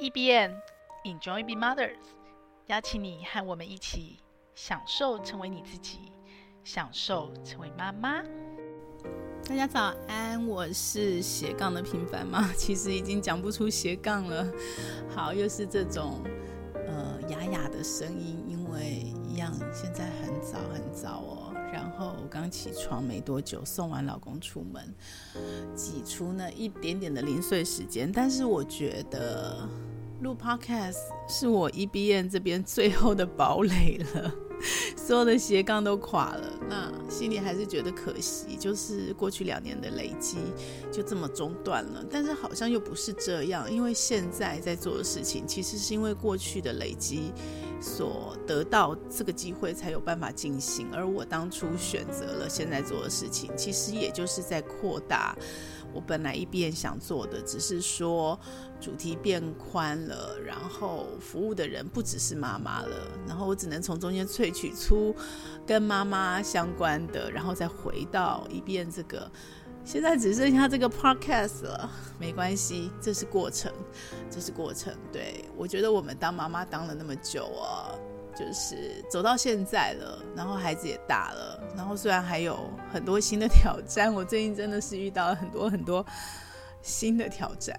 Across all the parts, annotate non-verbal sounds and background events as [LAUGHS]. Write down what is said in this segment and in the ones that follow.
EBN Enjoy Be Mothers，邀请你和我们一起享受成为你自己，享受成为妈妈。大家早安，我是斜杠的平凡妈，[LAUGHS] 其实已经讲不出斜杠了。好，又是这种呃哑哑的声音，因为一样现在很早很早哦。然后我刚起床没多久，送完老公出门，挤出那一点点的零碎时间，但是我觉得。录 Podcast 是我 EBN 这边最后的堡垒了，所有的斜杠都垮了，那心里还是觉得可惜，就是过去两年的累积就这么中断了。但是好像又不是这样，因为现在在做的事情，其实是因为过去的累积所得到这个机会才有办法进行，而我当初选择了现在做的事情，其实也就是在扩大。我本来一边想做的，只是说主题变宽了，然后服务的人不只是妈妈了，然后我只能从中间萃取出跟妈妈相关的，然后再回到一边这个，现在只剩下这个 Podcast 了，没关系，这是过程，这是过程。对，我觉得我们当妈妈当了那么久啊。就是走到现在了，然后孩子也大了，然后虽然还有很多新的挑战，我最近真的是遇到了很多很多新的挑战，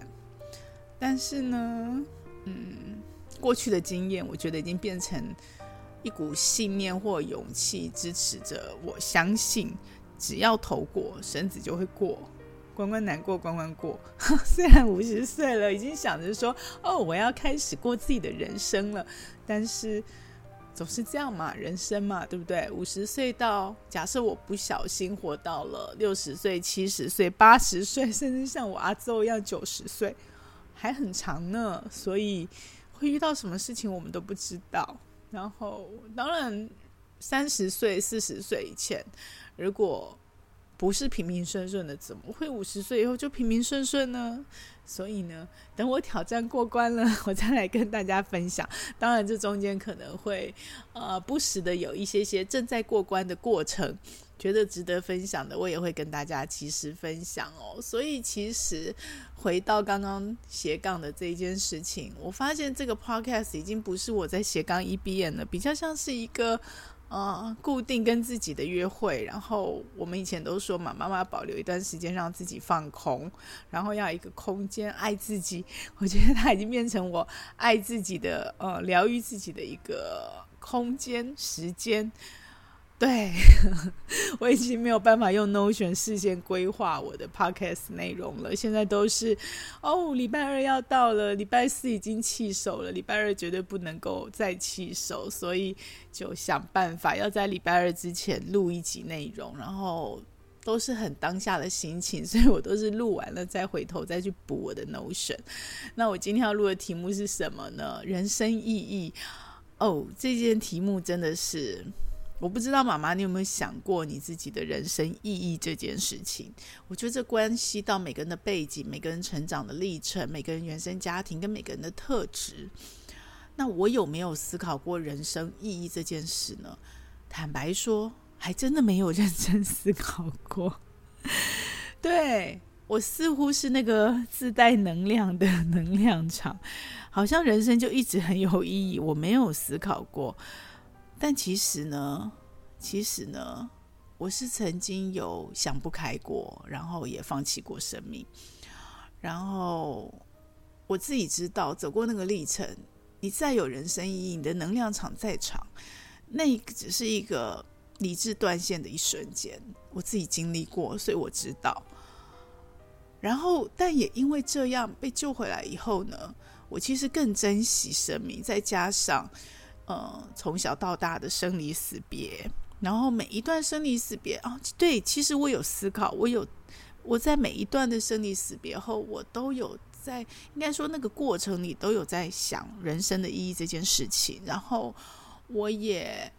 但是呢，嗯，过去的经验，我觉得已经变成一股信念或勇气，支持着我相信，只要头过，绳子就会过，关关难过关关过。[LAUGHS] 虽然五十岁了，已经想着说，哦，我要开始过自己的人生了，但是。总是这样嘛，人生嘛，对不对？五十岁到，假设我不小心活到了六十岁、七十岁、八十岁，甚至像我阿祖一样九十岁，还很长呢。所以会遇到什么事情，我们都不知道。然后，当然，三十岁、四十岁以前，如果不是平平顺顺的，怎么会五十岁以后就平平顺顺呢？所以呢，等我挑战过关了，[LAUGHS] 我再来跟大家分享。当然，这中间可能会呃不时的有一些些正在过关的过程，觉得值得分享的，我也会跟大家及时分享哦。所以，其实回到刚刚斜杠的这一件事情，我发现这个 podcast 已经不是我在斜杠 EBN 了，比较像是一个。呃，固定跟自己的约会，然后我们以前都说嘛，妈妈保留一段时间让自己放空，然后要一个空间爱自己。我觉得它已经变成我爱自己的，呃，疗愈自己的一个空间时间。对，[LAUGHS] 我已经没有办法用 Notion 事先规划我的 Podcast 内容了。现在都是哦，礼拜二要到了，礼拜四已经弃守了，礼拜二绝对不能够再弃守，所以就想办法要在礼拜二之前录一集内容，然后都是很当下的心情，[LAUGHS] 所以我都是录完了再回头再去补我的 Notion。那我今天要录的题目是什么呢？人生意义。哦，这件题目真的是。我不知道妈妈，你有没有想过你自己的人生意义这件事情？我觉得这关系到每个人的背景、每个人成长的历程、每个人原生家庭跟每个人的特质。那我有没有思考过人生意义这件事呢？坦白说，还真的没有认真思考过。对，我似乎是那个自带能量的能量场，好像人生就一直很有意义。我没有思考过。但其实呢，其实呢，我是曾经有想不开过，然后也放弃过生命。然后我自己知道，走过那个历程，你再有人生意义，你的能量场再长，那只是一个理智断线的一瞬间。我自己经历过，所以我知道。然后，但也因为这样被救回来以后呢，我其实更珍惜生命，再加上。呃，从小到大的生离死别，然后每一段生离死别啊，对，其实我有思考，我有我在每一段的生离死别后，我都有在应该说那个过程里都有在想人生的意义这件事情，然后我也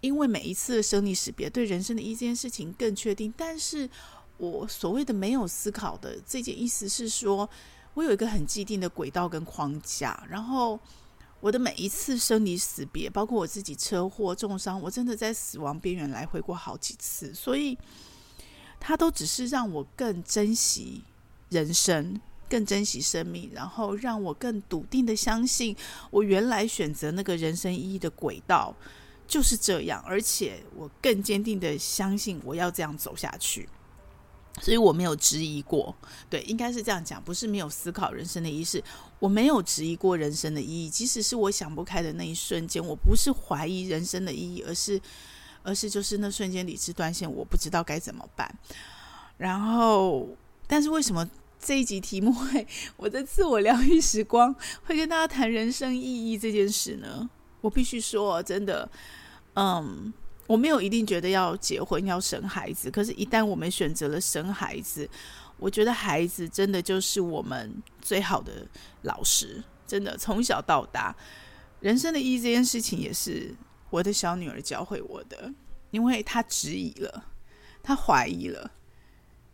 因为每一次的生离死别，对人生的意义这件事情更确定。但是我所谓的没有思考的这件意思是说，我有一个很既定的轨道跟框架，然后。我的每一次生离死别，包括我自己车祸重伤，我真的在死亡边缘来回过好几次，所以它都只是让我更珍惜人生，更珍惜生命，然后让我更笃定的相信，我原来选择那个人生意义的轨道就是这样，而且我更坚定的相信我要这样走下去。所以我没有质疑过，对，应该是这样讲，不是没有思考人生的意义，我没有质疑过人生的意义。即使是我想不开的那一瞬间，我不是怀疑人生的意义，而是，而是就是那瞬间理智断线，我不知道该怎么办。然后，但是为什么这一集题目会我的自我疗愈时光会跟大家谈人生意义这件事呢？我必须说，真的，嗯。我没有一定觉得要结婚要生孩子，可是，一旦我们选择了生孩子，我觉得孩子真的就是我们最好的老师。真的，从小到大，人生的意义这件事情也是我的小女儿教会我的，因为她质疑了，她怀疑了，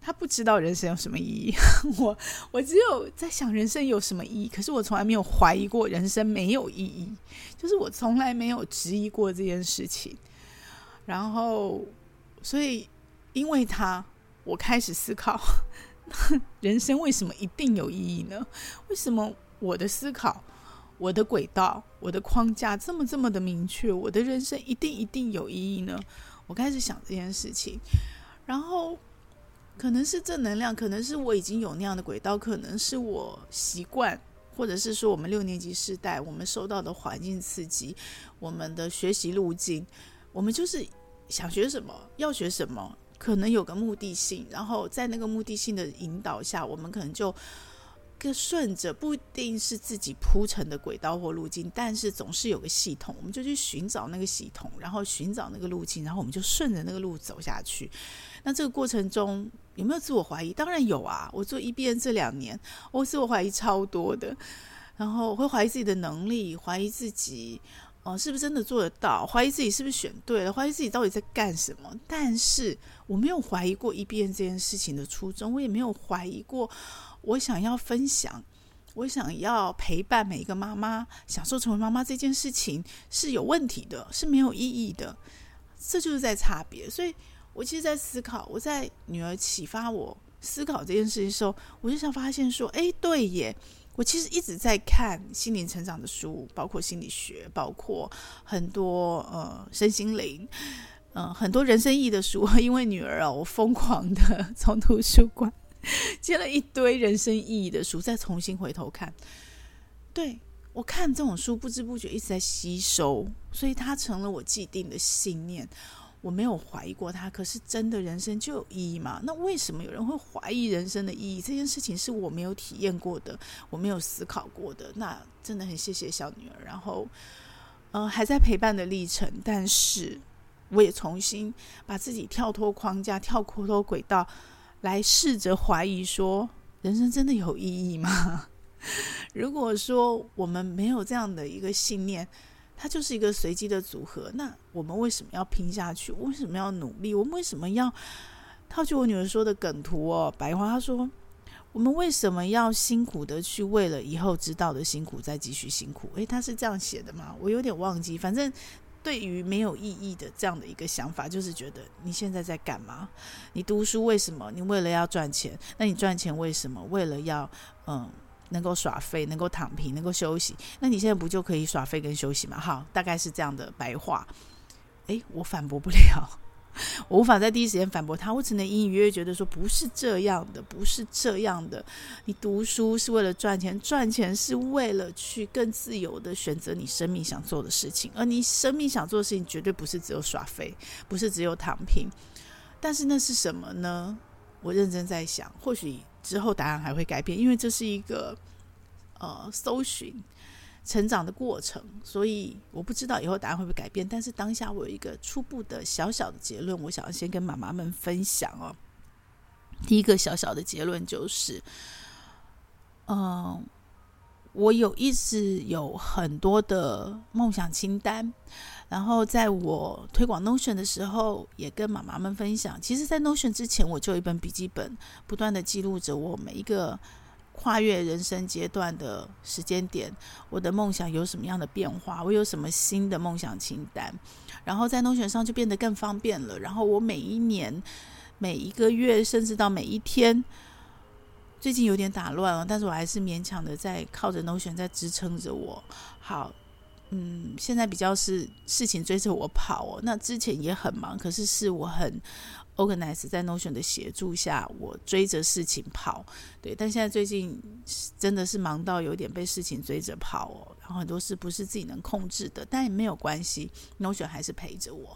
她不知道人生有什么意义。[LAUGHS] 我我只有在想人生有什么意义，可是我从来没有怀疑过人生没有意义，就是我从来没有质疑过这件事情。然后，所以因为他，我开始思考，人生为什么一定有意义呢？为什么我的思考、我的轨道、我的框架这么这么的明确？我的人生一定一定有意义呢？我开始想这件事情，然后可能是正能量，可能是我已经有那样的轨道，可能是我习惯，或者是说我们六年级世代我们受到的环境刺激，我们的学习路径，我们就是。想学什么，要学什么，可能有个目的性，然后在那个目的性的引导下，我们可能就跟顺着，不一定是自己铺成的轨道或路径，但是总是有个系统，我们就去寻找那个系统，然后寻找那个路径，然后我们就顺着那个路走下去。那这个过程中有没有自我怀疑？当然有啊！我做 EBN 这两年，我自我怀疑超多的，然后会怀疑自己的能力，怀疑自己。哦，是不是真的做得到？怀疑自己是不是选对了？怀疑自己到底在干什么？但是我没有怀疑过 EBN 这件事情的初衷，我也没有怀疑过我想要分享，我想要陪伴每一个妈妈，享受成为妈妈这件事情是有问题的，是没有意义的。这就是在差别。所以我其实，在思考，我在女儿启发我思考这件事情的时候，我就想发现说，哎，对耶。我其实一直在看心灵成长的书，包括心理学，包括很多呃身心灵，嗯、很多人生意义的书。因为女儿啊，我疯狂的 [LAUGHS] 从图书馆 [LAUGHS] 借了一堆人生意义的书，再重新回头看。对，我看这种书，不知不觉一直在吸收，所以它成了我既定的信念。我没有怀疑过他，可是真的人生就有意义吗？那为什么有人会怀疑人生的意义？这件事情是我没有体验过的，我没有思考过的。那真的很谢谢小女儿，然后，呃，还在陪伴的历程，但是我也重新把自己跳脱框架、跳脱轨道，来试着怀疑说：人生真的有意义吗？[LAUGHS] 如果说我们没有这样的一个信念，它就是一个随机的组合。那我们为什么要拼下去？为什么要努力？我们为什么要套句我女儿说的梗图哦，白话她说：我们为什么要辛苦的去为了以后知道的辛苦再继续辛苦？诶，她是这样写的吗？我有点忘记。反正对于没有意义的这样的一个想法，就是觉得你现在在干嘛？你读书为什么？你为了要赚钱？那你赚钱为什么？为了要嗯。能够耍废，能够躺平，能够休息，那你现在不就可以耍废跟休息吗？好，大概是这样的白话。诶，我反驳不了，[LAUGHS] 我无法在第一时间反驳他，我只能隐隐约约觉得说不是这样的，不是这样的。你读书是为了赚钱，赚钱是为了去更自由的选择你生命想做的事情，而你生命想做的事情绝对不是只有耍废，不是只有躺平。但是那是什么呢？我认真在想，或许。之后答案还会改变，因为这是一个呃搜寻成长的过程，所以我不知道以后答案会不会改变。但是当下我有一个初步的小小的结论，我想要先跟妈妈们分享哦。第一个小小的结论就是，嗯、我有一直有很多的梦想清单。然后在我推广 Notion 的时候，也跟妈妈们分享。其实，在 Notion 之前，我就有一本笔记本，不断的记录着我每一个跨越人生阶段的时间点，我的梦想有什么样的变化，我有什么新的梦想清单。然后在 Notion 上就变得更方便了。然后我每一年、每一个月，甚至到每一天，最近有点打乱了，但是我还是勉强的在靠着 Notion 在支撑着我。好，嗯，现在比较是事情追着我跑哦。那之前也很忙，可是是我很 organize 在 Notion 的协助下，我追着事情跑。对，但现在最近真的是忙到有点被事情追着跑哦。然后很多事不是自己能控制的，但也没有关系，Notion 还是陪着我。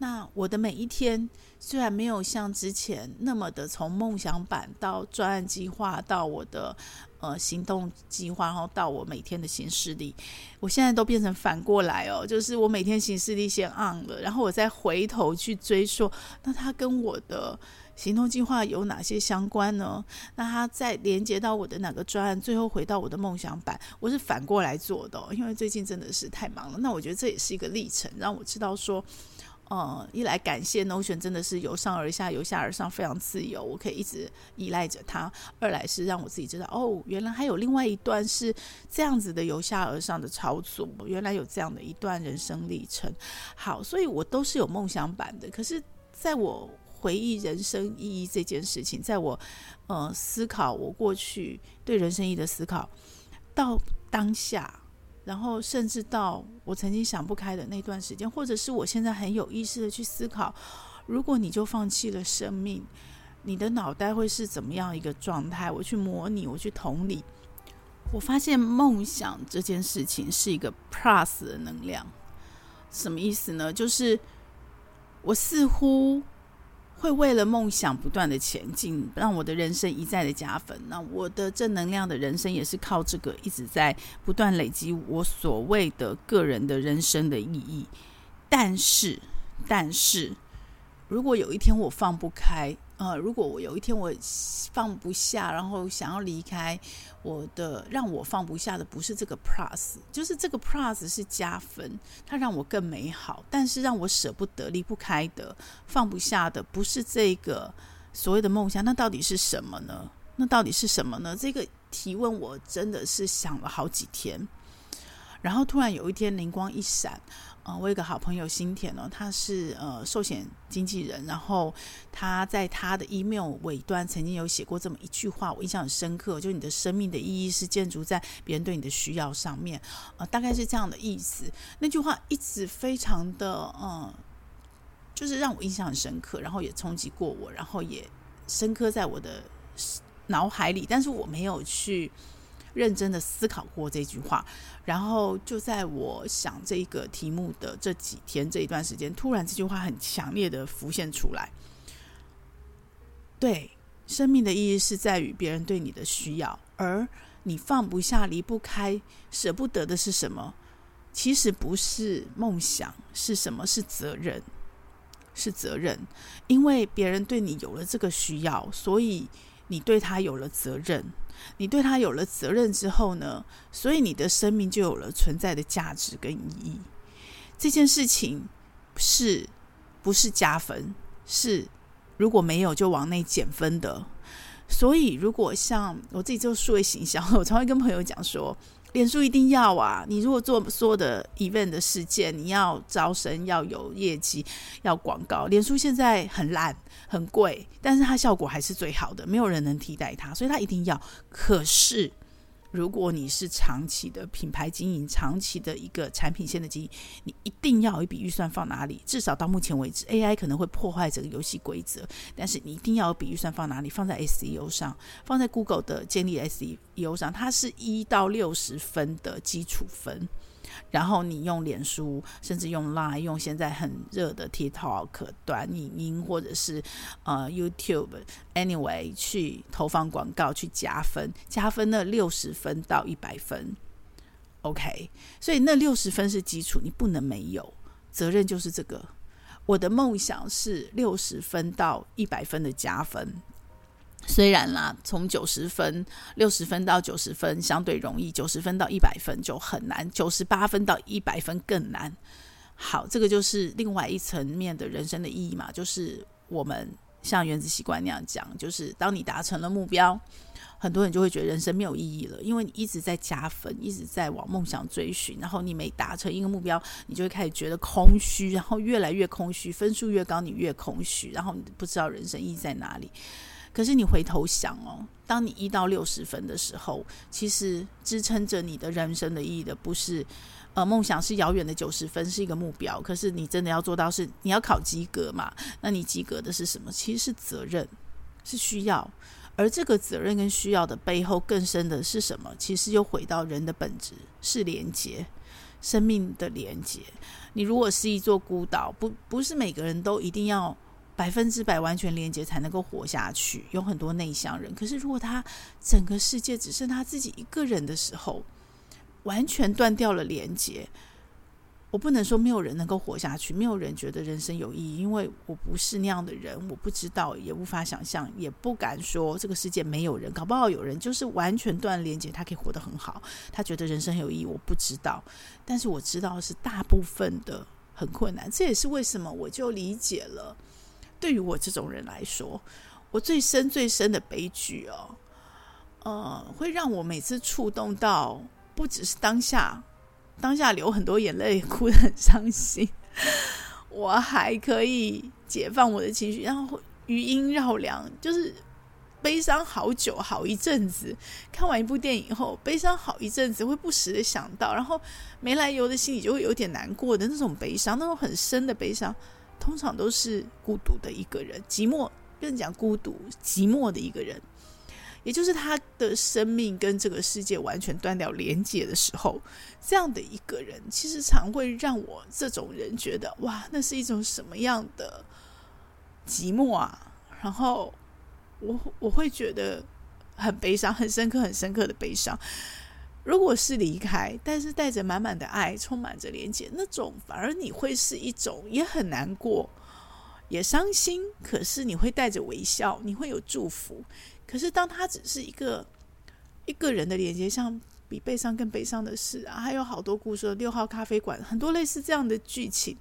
那我的每一天虽然没有像之前那么的从梦想版到专案计划到我的呃行动计划，然后到我每天的行事历，我现在都变成反过来哦，就是我每天行事历先 on 了，然后我再回头去追溯，那它跟我的行动计划有哪些相关呢？那它再连接到我的哪个专案，最后回到我的梦想版，我是反过来做的，因为最近真的是太忙了。那我觉得这也是一个历程，让我知道说。呃、嗯，一来感谢 Notion 真的是由上而下，由下而上，非常自由，我可以一直依赖着它。二来是让我自己知道，哦，原来还有另外一段是这样子的由下而上的操作，原来有这样的一段人生历程。好，所以我都是有梦想版的。可是，在我回忆人生意义这件事情，在我呃思考我过去对人生意义的思考，到当下。然后，甚至到我曾经想不开的那段时间，或者是我现在很有意识的去思考，如果你就放弃了生命，你的脑袋会是怎么样一个状态？我去模拟，我去同理，我发现梦想这件事情是一个 plus 的能量，什么意思呢？就是我似乎。会为了梦想不断的前进，让我的人生一再的加分。那我的正能量的人生也是靠这个一直在不断累积我所谓的个人的人生的意义。但是，但是，如果有一天我放不开。呃，如果我有一天我放不下，然后想要离开，我的让我放不下的不是这个 plus，就是这个 plus 是加分，它让我更美好。但是让我舍不得、离不开的、放不下的，不是这个所谓的梦想，那到底是什么呢？那到底是什么呢？这个提问我真的是想了好几天，然后突然有一天灵光一闪。啊，我有个好朋友新田哦，他是呃寿险经纪人，然后他在他的 email 尾端曾经有写过这么一句话，我印象很深刻，就你的生命的意义是建筑在别人对你的需要上面，呃，大概是这样的意思。那句话一直非常的嗯，就是让我印象很深刻，然后也冲击过我，然后也深刻在我的脑海里，但是我没有去。认真的思考过这句话，然后就在我想这个题目的这几天这一段时间，突然这句话很强烈的浮现出来。对，生命的意义是在于别人对你的需要，而你放不下、离不开、舍不得的是什么？其实不是梦想，是什么？是责任，是责任。因为别人对你有了这个需要，所以你对他有了责任。你对他有了责任之后呢，所以你的生命就有了存在的价值跟意义。这件事情是不是加分？是如果没有就往内减分的。所以如果像我自己做数位形象，我常会跟朋友讲说，脸书一定要啊！你如果做所有的 event 的事件，你要招生，要有业绩，要广告。脸书现在很烂，很贵，但是它效果还是最好的，没有人能替代它，所以它一定要。可是。如果你是长期的品牌经营，长期的一个产品线的经营，你一定要有一笔预算放哪里？至少到目前为止，AI 可能会破坏这个游戏规则，但是你一定要有笔预算放哪里？放在 SEO 上，放在 Google 的建立 SEO 上，它是一到六十分的基础分。然后你用脸书，甚至用 Line，用现在很热的 TikTok 短影音，或者是呃 YouTube，anyway 去投放广告去加分，加分那六十分到一百分，OK，所以那六十分是基础，你不能没有。责任就是这个，我的梦想是六十分到一百分的加分。虽然啦，从九十分、六十分到九十分相对容易，九十分到一百分就很难，九十八分到一百分更难。好，这个就是另外一层面的人生的意义嘛，就是我们像原子习惯那样讲，就是当你达成了目标，很多人就会觉得人生没有意义了，因为你一直在加分，一直在往梦想追寻，然后你每达成一个目标，你就会开始觉得空虚，然后越来越空虚，分数越高，你越空虚，然后你不知道人生意义在哪里。可是你回头想哦，当你一到六十分的时候，其实支撑着你的人生的意义的不是，呃，梦想是遥远的九十分是一个目标，可是你真的要做到是你要考及格嘛？那你及格的是什么？其实是责任，是需要。而这个责任跟需要的背后更深的是什么？其实又回到人的本质，是连接，生命的连接。你如果是一座孤岛，不不是每个人都一定要百分之百完全连接才能够活下去。有很多内向人，可是如果他整个世界只剩他自己一个人的时候，完全断掉了连接。我不能说没有人能够活下去，没有人觉得人生有意义，因为我不是那样的人，我不知道，也无法想象，也不敢说这个世界没有人，搞不好有人就是完全断连接，他可以活得很好，他觉得人生有意义，我不知道，但是我知道是大部分的很困难，这也是为什么我就理解了，对于我这种人来说，我最深最深的悲剧哦，呃，会让我每次触动到，不只是当下。当下流很多眼泪，哭得很伤心。[LAUGHS] 我还可以解放我的情绪，然后余音绕梁，就是悲伤好久好一阵子。看完一部电影后，悲伤好一阵子，会不时的想到，然后没来由的心里就会有点难过的那种悲伤，那种很深的悲伤，通常都是孤独的一个人，寂寞，更讲孤独寂寞的一个人。也就是他的生命跟这个世界完全断掉连接的时候，这样的一个人，其实常会让我这种人觉得，哇，那是一种什么样的寂寞啊！然后我我会觉得很悲伤，很深刻，很深刻的悲伤。如果是离开，但是带着满满的爱，充满着连接，那种反而你会是一种也很难过，也伤心，可是你会带着微笑，你会有祝福。可是，当他只是一个一个人的连接，像比悲伤更悲伤的事啊，还有好多故事，六号咖啡馆，很多类似这样的剧情，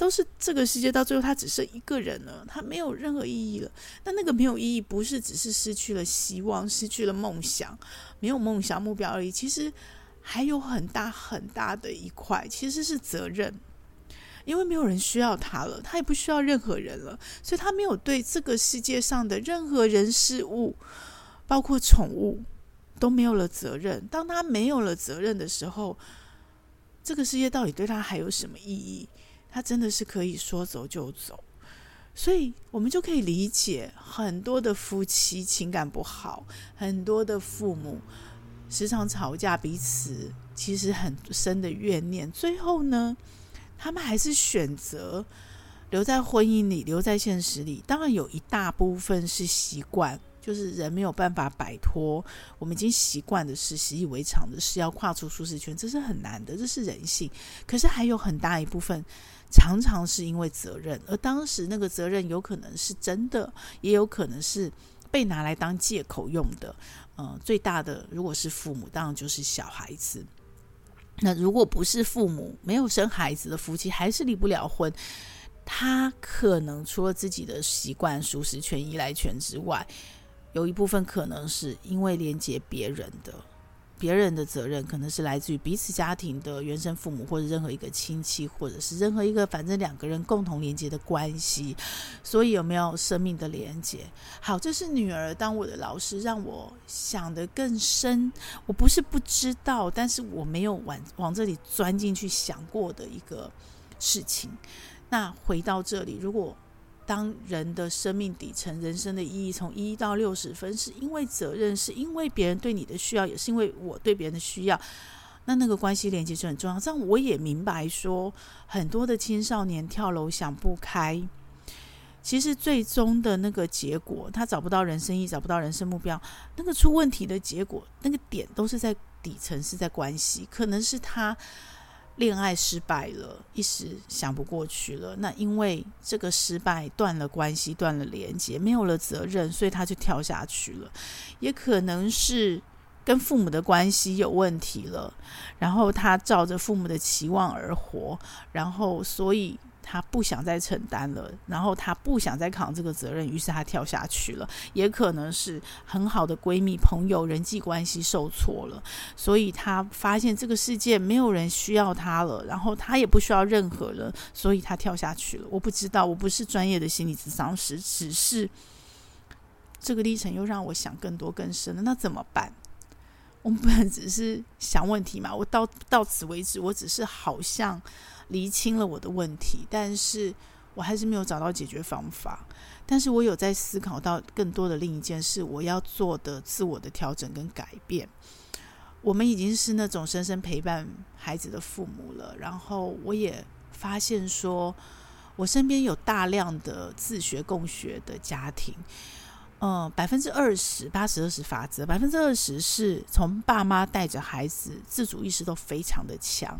都是这个世界到最后他只剩一个人了，他没有任何意义了。那那个没有意义，不是只是失去了希望，失去了梦想，没有梦想目标而已。其实还有很大很大的一块，其实是责任。因为没有人需要他了，他也不需要任何人了，所以他没有对这个世界上的任何人事物，包括宠物，都没有了责任。当他没有了责任的时候，这个世界到底对他还有什么意义？他真的是可以说走就走。所以我们就可以理解很多的夫妻情感不好，很多的父母时常吵架，彼此其实很深的怨念，最后呢，他们还是选择留在婚姻里，留在现实里。当然，有一大部分是习惯，就是人没有办法摆脱我们已经习惯的事、习以为常的事，要跨出舒适圈，这是很难的，这是人性。可是还有很大一部分，常常是因为责任，而当时那个责任有可能是真的，也有可能是被拿来当借口用的。嗯、最大的如果是父母，当然就是小孩子。那如果不是父母没有生孩子的夫妻，还是离不了婚，他可能除了自己的习惯、舒适圈、依赖圈之外，有一部分可能是因为连接别人的。别人的责任可能是来自于彼此家庭的原生父母，或者任何一个亲戚，或者是任何一个反正两个人共同连接的关系。所以有没有生命的连接？好，这是女儿当我的老师，让我想得更深。我不是不知道，但是我没有往往这里钻进去想过的一个事情。那回到这里，如果。当人的生命底层、人生的意义从一到六十分，是因为责任，是因为别人对你的需要，也是因为我对别人的需要。那那个关系连接就很重要。这样我也明白说，很多的青少年跳楼想不开，其实最终的那个结果，他找不到人生意义，找不到人生目标，那个出问题的结果，那个点都是在底层，是在关系，可能是他。恋爱失败了，一时想不过去了。那因为这个失败断了关系，断了连接，没有了责任，所以他就跳下去了。也可能是跟父母的关系有问题了，然后他照着父母的期望而活，然后所以。他不想再承担了，然后他不想再扛这个责任，于是他跳下去了。也可能是很好的闺蜜、朋友人际关系受挫了，所以他发现这个世界没有人需要他了，然后他也不需要任何人，所以他跳下去了。我不知道，我不是专业的心理咨商师，只是这个历程又让我想更多更深了，那怎么办？我们不能只是想问题嘛？我到到此为止，我只是好像厘清了我的问题，但是我还是没有找到解决方法。但是我有在思考到更多的另一件事，我要做的自我的调整跟改变。我们已经是那种深深陪伴孩子的父母了，然后我也发现说，我身边有大量的自学共学的家庭。嗯，百分之二十，八十二十法则，百分之二十是从爸妈带着孩子，自主意识都非常的强，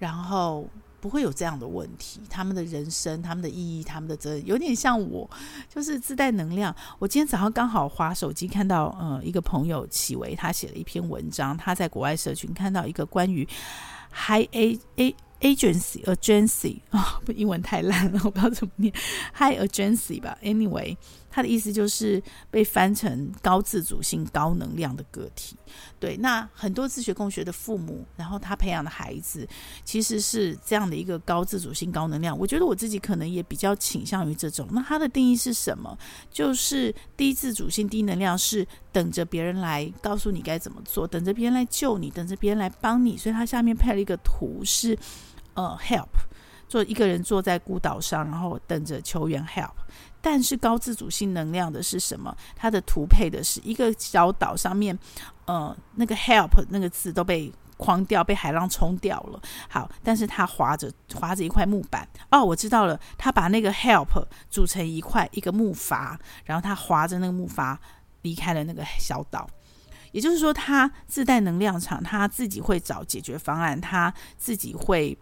然后不会有这样的问题。他们的人生，他们的意义，他们的责任，有点像我，就是自带能量。我今天早上刚好滑手机看到，嗯，一个朋友启维他写了一篇文章，他在国外社群看到一个关于 High A A。Agency, agency 啊、英文太烂了，我不知道怎么念。High agency 吧，Anyway，他的意思就是被翻成高自主性、高能量的个体。对，那很多自学共学的父母，然后他培养的孩子，其实是这样的一个高自主性、高能量。我觉得我自己可能也比较倾向于这种。那他的定义是什么？就是低自主性、低能量，是等着别人来告诉你该怎么做，等着别人来救你，等着别人来帮你。所以他下面配了一个图是。呃，help，做一个人坐在孤岛上，然后等着求援 help。但是高自主性能量的是什么？它的图配的是一个小岛上面，呃，那个 help 那个字都被框掉，被海浪冲掉了。好，但是他划着划着一块木板。哦，我知道了，他把那个 help 组成一块一个木筏，然后他划着那个木筏离开了那个小岛。也就是说，他自带能量场，他自己会找解决方案，他自己会。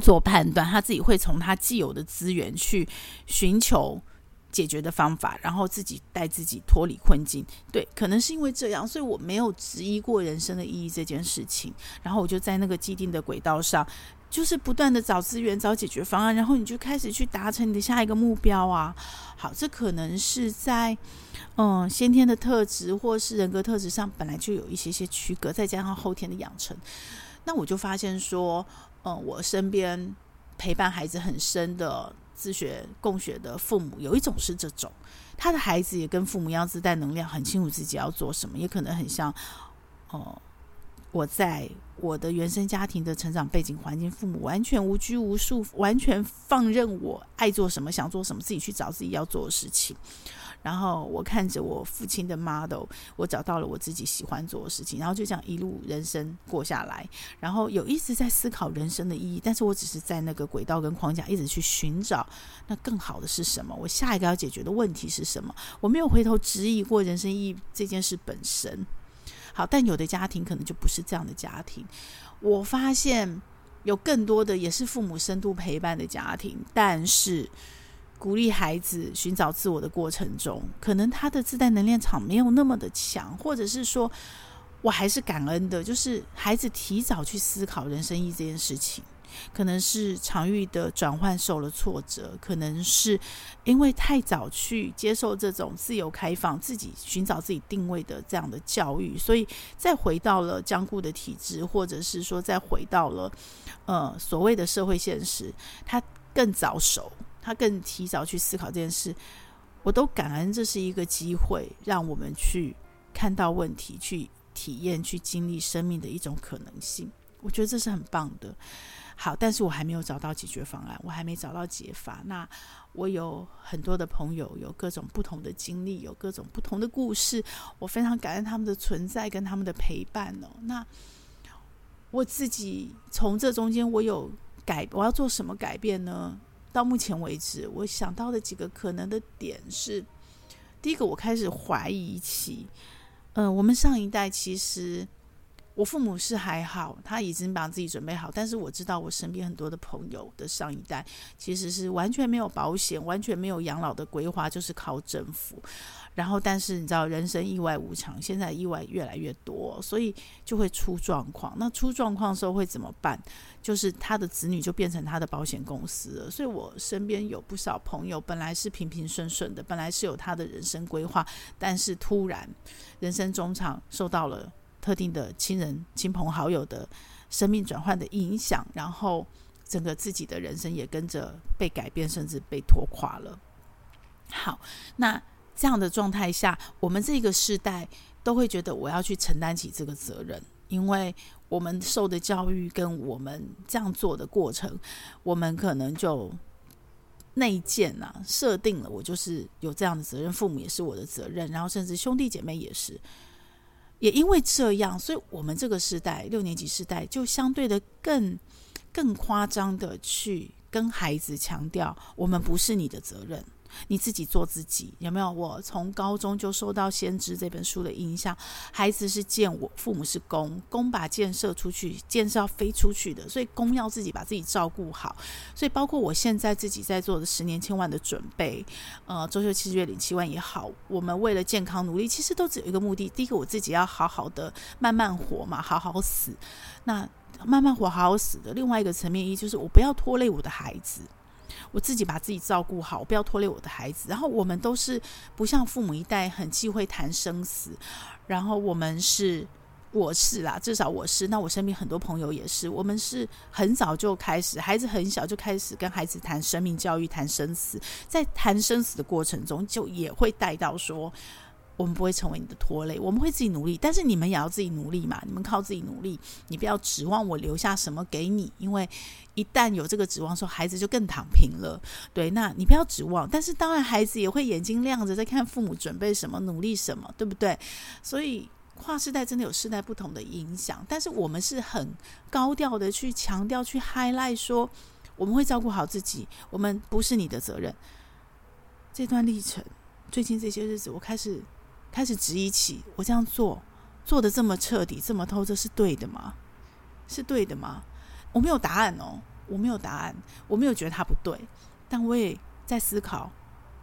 做判断，他自己会从他既有的资源去寻求解决的方法，然后自己带自己脱离困境。对，可能是因为这样，所以我没有质疑过人生的意义这件事情。然后我就在那个既定的轨道上，就是不断的找资源、找解决方案，然后你就开始去达成你的下一个目标啊。好，这可能是在嗯先天的特质或是人格特质上本来就有一些些区隔，再加上后天的养成，那我就发现说。嗯，我身边陪伴孩子很深的自学共学的父母，有一种是这种，他的孩子也跟父母一样自带能量，很清楚自己要做什么，也可能很像，哦、我在我的原生家庭的成长背景环境，父母完全无拘无束，完全放任我爱做什么想做什么，自己去找自己要做的事情。然后我看着我父亲的 model，我找到了我自己喜欢做的事情，然后就这样一路人生过下来。然后有一直在思考人生的意义，但是我只是在那个轨道跟框架一直去寻找那更好的是什么，我下一个要解决的问题是什么。我没有回头质疑过人生意义这件事本身。好，但有的家庭可能就不是这样的家庭。我发现有更多的也是父母深度陪伴的家庭，但是。鼓励孩子寻找自我的过程中，可能他的自带能量场没有那么的强，或者是说，我还是感恩的，就是孩子提早去思考人生意义这件事情，可能是场域的转换受了挫折，可能是因为太早去接受这种自由开放、自己寻找自己定位的这样的教育，所以再回到了僵固的体制，或者是说再回到了呃所谓的社会现实，他更早熟。他更提早去思考这件事，我都感恩这是一个机会，让我们去看到问题，去体验，去经历生命的一种可能性。我觉得这是很棒的。好，但是我还没有找到解决方案，我还没找到解法。那我有很多的朋友，有各种不同的经历，有各种不同的故事，我非常感恩他们的存在跟他们的陪伴哦。那我自己从这中间，我有改，我要做什么改变呢？到目前为止，我想到的几个可能的点是：第一个，我开始怀疑起，嗯、呃，我们上一代其实，我父母是还好，他已经把自己准备好，但是我知道我身边很多的朋友的上一代其实是完全没有保险，完全没有养老的规划，就是靠政府。然后，但是你知道，人生意外无常，现在意外越来越多，所以就会出状况。那出状况的时候会怎么办？就是他的子女就变成他的保险公司了。所以我身边有不少朋友，本来是平平顺顺的，本来是有他的人生规划，但是突然人生中场受到了特定的亲人、亲朋好友的生命转换的影响，然后整个自己的人生也跟着被改变，甚至被拖垮了。好，那。这样的状态下，我们这个世代都会觉得我要去承担起这个责任，因为我们受的教育跟我们这样做的过程，我们可能就内建啊，设定了我就是有这样的责任，父母也是我的责任，然后甚至兄弟姐妹也是。也因为这样，所以我们这个时代六年级时代就相对的更更夸张的去跟孩子强调，我们不是你的责任。你自己做自己，有没有？我从高中就受到《先知》这本书的影响，孩子是箭，我父母是弓，弓把箭射出去，箭是要飞出去的，所以弓要自己把自己照顾好。所以包括我现在自己在做的十年千万的准备，呃，周休七日月领七万也好，我们为了健康努力，其实都只有一个目的：第一个，我自己要好好的慢慢活嘛，好好死。那慢慢活，好好死的另外一个层面一就是，我不要拖累我的孩子。我自己把自己照顾好，不要拖累我的孩子。然后我们都是不像父母一代很忌讳谈生死，然后我们是，我是啦，至少我是。那我身边很多朋友也是，我们是很早就开始，孩子很小就开始跟孩子谈生命教育、谈生死。在谈生死的过程中，就也会带到说。我们不会成为你的拖累，我们会自己努力，但是你们也要自己努力嘛。你们靠自己努力，你不要指望我留下什么给你，因为一旦有这个指望说，孩子就更躺平了。对，那你不要指望，但是当然孩子也会眼睛亮着在看父母准备什么，努力什么，对不对？所以跨世代真的有世代不同的影响，但是我们是很高调的去强调、去 highlight 说，我们会照顾好自己，我们不是你的责任。这段历程，最近这些日子，我开始。开始质疑起，我这样做做得这么彻底、这么透彻，是对的吗？是对的吗？我没有答案哦，我没有答案，我没有觉得他不对，但我也在思考，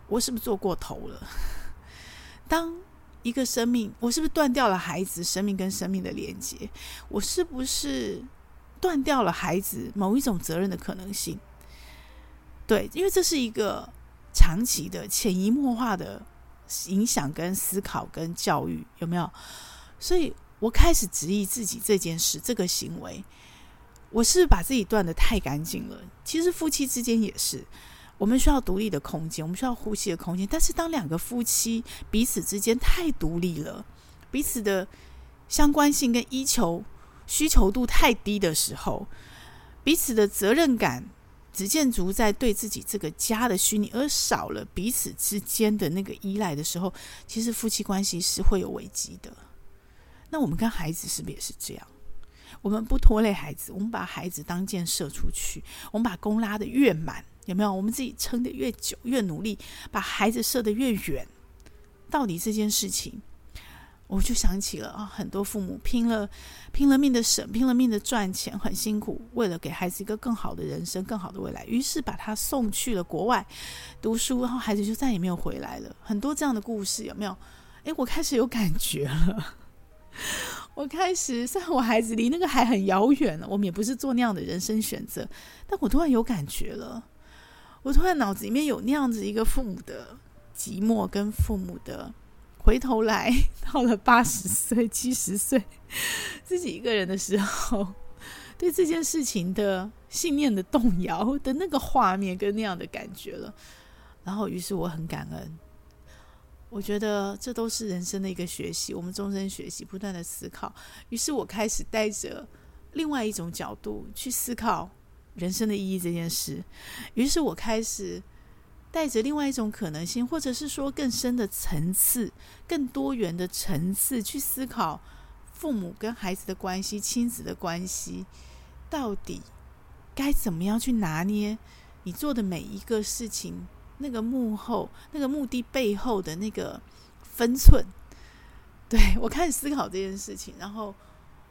我是不是做过头了？[LAUGHS] 当一个生命，我是不是断掉了孩子生命跟生命的连接？我是不是断掉了孩子某一种责任的可能性？对，因为这是一个长期的、潜移默化的。影响跟思考跟教育有没有？所以我开始质疑自己这件事，这个行为，我是把自己断得太干净了？其实夫妻之间也是，我们需要独立的空间，我们需要呼吸的空间。但是当两个夫妻彼此之间太独立了，彼此的相关性跟依求需求度太低的时候，彼此的责任感。只建筑在对自己这个家的虚拟，而少了彼此之间的那个依赖的时候，其实夫妻关系是会有危机的。那我们跟孩子是不是也是这样？我们不拖累孩子，我们把孩子当箭射出去，我们把弓拉得越满，有没有？我们自己撑得越久，越努力，把孩子射得越远。到底这件事情？我就想起了啊，很多父母拼了拼了命的省，拼了命的赚钱，很辛苦，为了给孩子一个更好的人生、更好的未来，于是把他送去了国外读书，然后孩子就再也没有回来了。很多这样的故事有没有？诶，我开始有感觉了。我开始，[LAUGHS] 虽然我孩子离那个还很遥远了，我们也不是做那样的人生选择，但我突然有感觉了。我突然脑子里面有那样子一个父母的寂寞，跟父母的。回头来到了八十岁、七十岁，自己一个人的时候，对这件事情的信念的动摇的那个画面跟那样的感觉了。然后，于是我很感恩。我觉得这都是人生的一个学习，我们终身学习，不断的思考。于是我开始带着另外一种角度去思考人生的意义这件事。于是我开始。带着另外一种可能性，或者是说更深的层次、更多元的层次去思考父母跟孩子的关系、亲子的关系，到底该怎么样去拿捏你做的每一个事情，那个幕后、那个目的背后的那个分寸。对，我开始思考这件事情，然后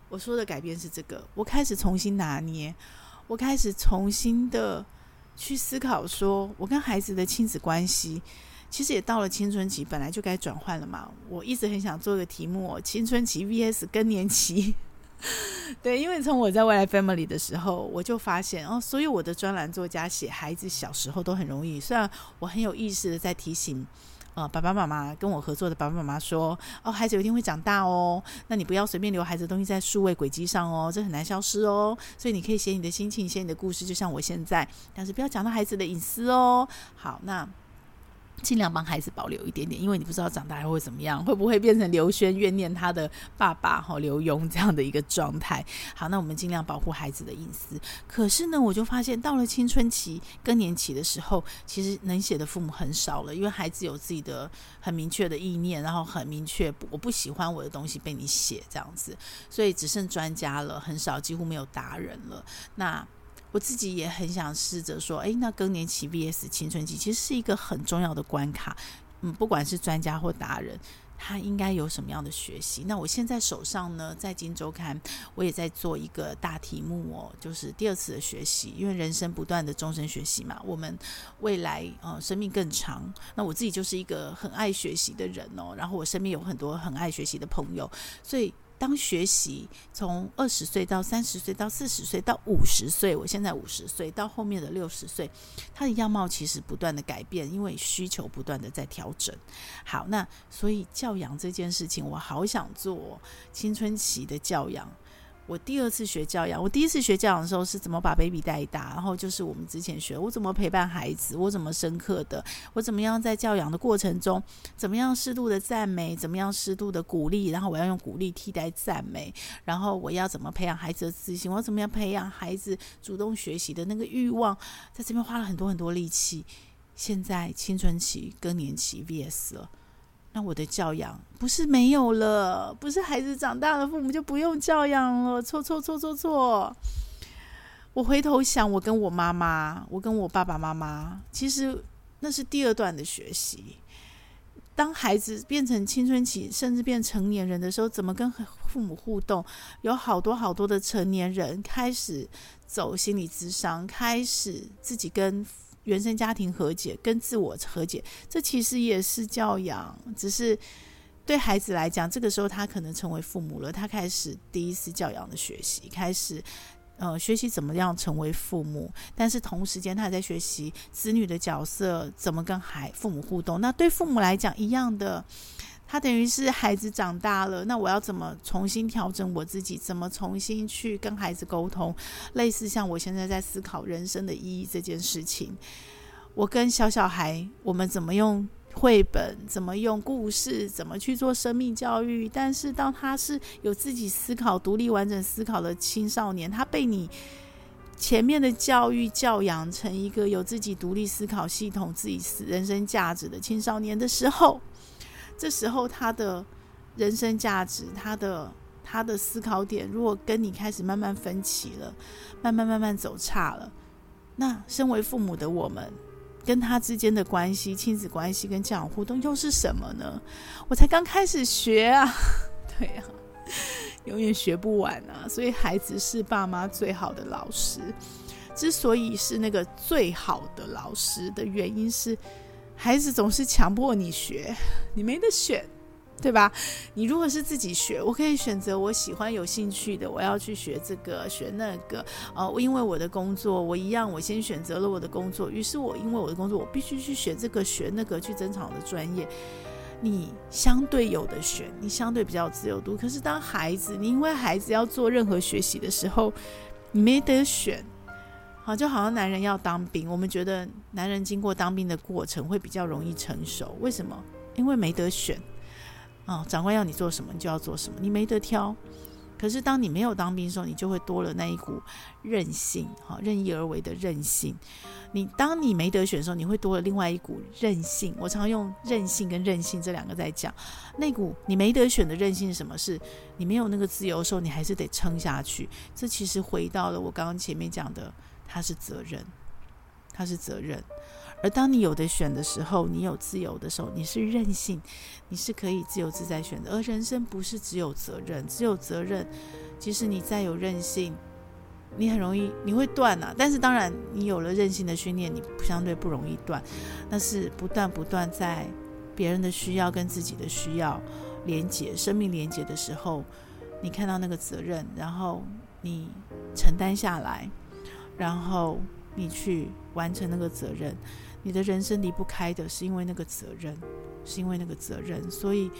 我说的改变是这个，我开始重新拿捏，我开始重新的。去思考说，我跟孩子的亲子关系，其实也到了青春期，本来就该转换了嘛。我一直很想做个题目：青春期 VS 更年期。[LAUGHS] 对，因为从我在未来 Family 的时候，我就发现哦，所有我的专栏作家写孩子小时候都很容易。虽然我很有意识的在提醒。呃，爸爸妈妈跟我合作的爸爸妈妈说：“哦，孩子有一天会长大哦，那你不要随便留孩子的东西在数位轨迹上哦，这很难消失哦。所以你可以写你的心情，写你的故事，就像我现在，但是不要讲到孩子的隐私哦。好，那尽量帮孩子保留一点点，因为你不知道长大还会怎么样，会不会变成刘轩怨念他的爸爸哈刘墉这样的一个状态。好，那我们尽量保护孩子的隐私。可是呢，我就发现到了青春期、更年期的时候，其实能写的父母很少了，因为孩子有自己的很明确的意念，然后很明确，我不喜欢我的东西被你写这样子，所以只剩专家了，很少，几乎没有达人了。那。我自己也很想试着说，诶，那更年期 vs 青春期其实是一个很重要的关卡。嗯，不管是专家或达人，他应该有什么样的学习？那我现在手上呢，在今周刊，我也在做一个大题目哦，就是第二次的学习，因为人生不断的终身学习嘛，我们未来呃生命更长。那我自己就是一个很爱学习的人哦，然后我身边有很多很爱学习的朋友，所以。当学习从二十岁到三十岁到四十岁到五十岁，我现在五十岁到后面的六十岁，他的样貌其实不断的改变，因为需求不断的在调整。好，那所以教养这件事情，我好想做青春期的教养。我第二次学教养，我第一次学教养的时候是怎么把 baby 带大，然后就是我们之前学，我怎么陪伴孩子，我怎么深刻的，我怎么样在教养的过程中，怎么样适度的赞美，怎么样适度的鼓励，然后我要用鼓励替代赞美，然后我要怎么培养孩子的自信，我怎么样培养孩子主动学习的那个欲望，在这边花了很多很多力气。现在青春期、更年期 VS 了。我的教养不是没有了，不是孩子长大了，父母就不用教养了。错错错错错！我回头想，我跟我妈妈，我跟我爸爸妈妈，其实那是第二段的学习。当孩子变成青春期，甚至变成年人的时候，怎么跟父母互动？有好多好多的成年人开始走心理咨商，开始自己跟。原生家庭和解，跟自我和解，这其实也是教养。只是对孩子来讲，这个时候他可能成为父母了，他开始第一次教养的学习，开始呃学习怎么样成为父母。但是同时间，他也在学习子女的角色，怎么跟孩父母互动。那对父母来讲，一样的。他等于是孩子长大了，那我要怎么重新调整我自己？怎么重新去跟孩子沟通？类似像我现在在思考人生的意义这件事情，我跟小小孩，我们怎么用绘本？怎么用故事？怎么去做生命教育？但是当他是有自己思考、独立完整思考的青少年，他被你前面的教育教养成一个有自己独立思考系统、自己人生价值的青少年的时候。这时候，他的人生价值，他的他的思考点，如果跟你开始慢慢分歧了，慢慢慢慢走差了，那身为父母的我们，跟他之间的关系、亲子关系跟教养互动又是什么呢？我才刚开始学啊，对、啊，永远学不完啊。所以，孩子是爸妈最好的老师。之所以是那个最好的老师的原因是。孩子总是强迫你学，你没得选，对吧？你如果是自己学，我可以选择我喜欢、有兴趣的，我要去学这个、学那个。哦，因为我的工作，我一样，我先选择了我的工作，于是我因为我的工作，我必须去学这个、学那个，去增长我的专业。你相对有的选，你相对比较自由度。可是当孩子，你因为孩子要做任何学习的时候，你没得选。好，就好像男人要当兵，我们觉得男人经过当兵的过程会比较容易成熟。为什么？因为没得选。哦，长官要你做什么，你就要做什么，你没得挑。可是当你没有当兵的时候，你就会多了那一股任性，哈，任意而为的任性。你当你没得选的时候，你会多了另外一股任性。我常用任性跟任性这两个在讲。那股你没得选的任性是什么？是你没有那个自由的时候，你还是得撑下去。这其实回到了我刚刚前面讲的。它是责任，它是责任。而当你有的选的时候，你有自由的时候，你是任性，你是可以自由自在选择。而人生不是只有责任，只有责任，即使你再有任性，你很容易你会断啊。但是当然，你有了任性的训练，你相对不容易断。那是不断不断在别人的需要跟自己的需要连接，生命连接的时候，你看到那个责任，然后你承担下来。然后你去完成那个责任，你的人生离不开的是因为那个责任，是因为那个责任。所以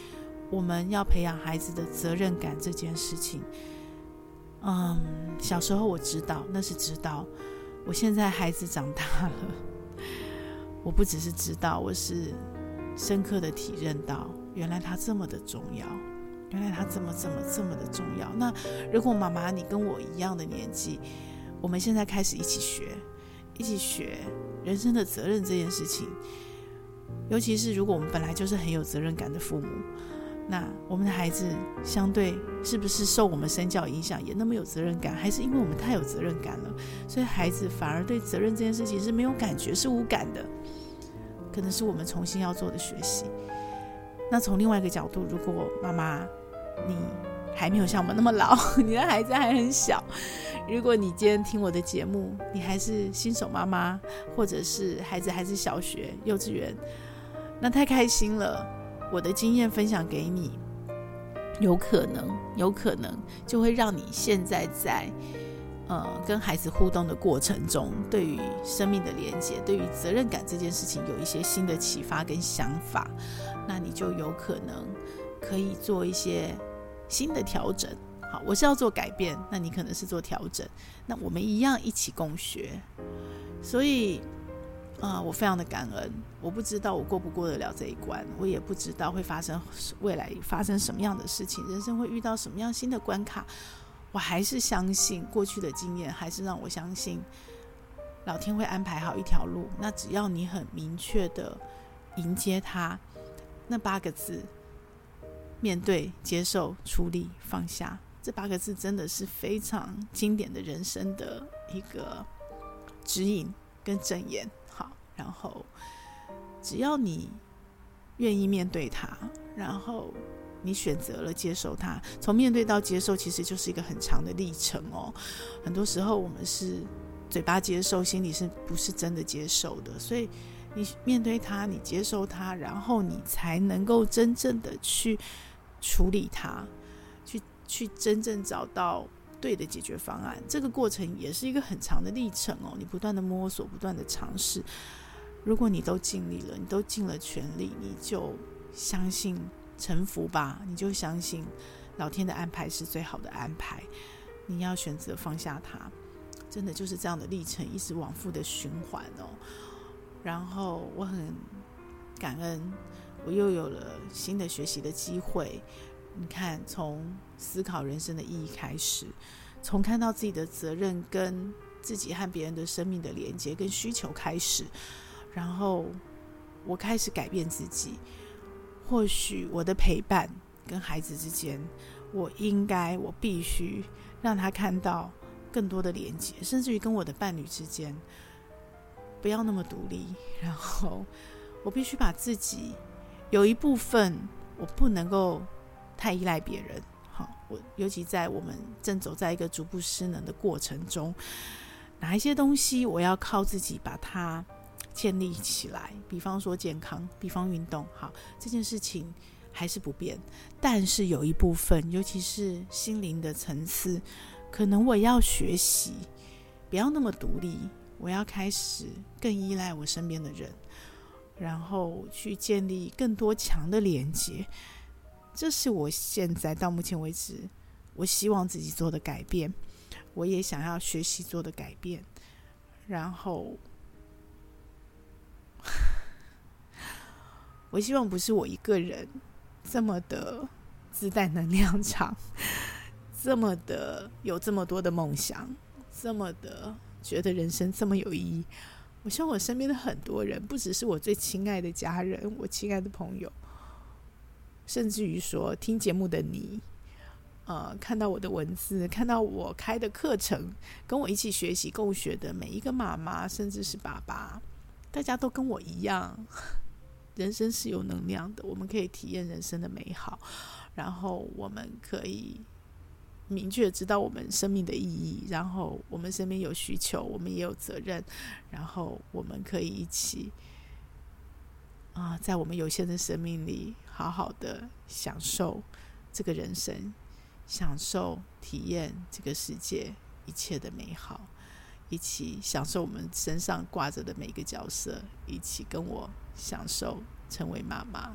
我们要培养孩子的责任感这件事情。嗯，小时候我知道，那是知道。我现在孩子长大了，[LAUGHS] 我不只是知道，我是深刻的体认到，原来他这么的重要，原来他这么这么这么的重要。那如果妈妈你跟我一样的年纪，我们现在开始一起学，一起学人生的责任这件事情，尤其是如果我们本来就是很有责任感的父母。那我们的孩子相对是不是受我们身教影响也那么有责任感，还是因为我们太有责任感了，所以孩子反而对责任这件事情是没有感觉，是无感的？可能是我们重新要做的学习。那从另外一个角度，如果妈妈你还没有像我们那么老，[LAUGHS] 你的孩子还很小，如果你今天听我的节目，你还是新手妈妈，或者是孩子还是小学、幼稚园，那太开心了。我的经验分享给你，有可能，有可能就会让你现在在呃跟孩子互动的过程中，对于生命的连接，对于责任感这件事情有一些新的启发跟想法，那你就有可能可以做一些新的调整。好，我是要做改变，那你可能是做调整，那我们一样一起共学，所以。啊、我非常的感恩。我不知道我过不过得了这一关，我也不知道会发生未来发生什么样的事情，人生会遇到什么样新的关卡。我还是相信过去的经验，还是让我相信老天会安排好一条路。那只要你很明确的迎接它，那八个字：面对、接受、处理、放下。这八个字真的是非常经典的人生的一个指引跟箴言。好然后，只要你愿意面对它，然后你选择了接受它，从面对到接受，其实就是一个很长的历程哦。很多时候我们是嘴巴接受，心里是不是真的接受的？所以你面对它，你接受它，然后你才能够真正的去处理它，去去真正找到对的解决方案。这个过程也是一个很长的历程哦。你不断的摸索，不断的尝试。如果你都尽力了，你都尽了全力，你就相信臣服吧，你就相信老天的安排是最好的安排。你要选择放下它，真的就是这样的历程，一直往复的循环哦。然后我很感恩，我又有了新的学习的机会。你看，从思考人生的意义开始，从看到自己的责任跟自己和别人的生命的连接跟需求开始。然后我开始改变自己，或许我的陪伴跟孩子之间，我应该，我必须让他看到更多的连接，甚至于跟我的伴侣之间，不要那么独立。然后我必须把自己有一部分，我不能够太依赖别人。好，我尤其在我们正走在一个逐步失能的过程中，哪一些东西我要靠自己把它。建立起来，比方说健康，比方运动，好，这件事情还是不变。但是有一部分，尤其是心灵的层次，可能我要学习，不要那么独立，我要开始更依赖我身边的人，然后去建立更多强的连接。这是我现在到目前为止，我希望自己做的改变，我也想要学习做的改变，然后。[LAUGHS] 我希望不是我一个人这么的自带能量场，这么的有这么多的梦想，这么的觉得人生这么有意义。我希望我身边的很多人，不只是我最亲爱的家人，我亲爱的朋友，甚至于说听节目的你，呃，看到我的文字，看到我开的课程，跟我一起学习共学的每一个妈妈，甚至是爸爸。大家都跟我一样，人生是有能量的，我们可以体验人生的美好，然后我们可以明确知道我们生命的意义，然后我们身边有需求，我们也有责任，然后我们可以一起啊，在我们有限的生命里，好好的享受这个人生，享受体验这个世界一切的美好。一起享受我们身上挂着的每一个角色，一起跟我享受成为妈妈。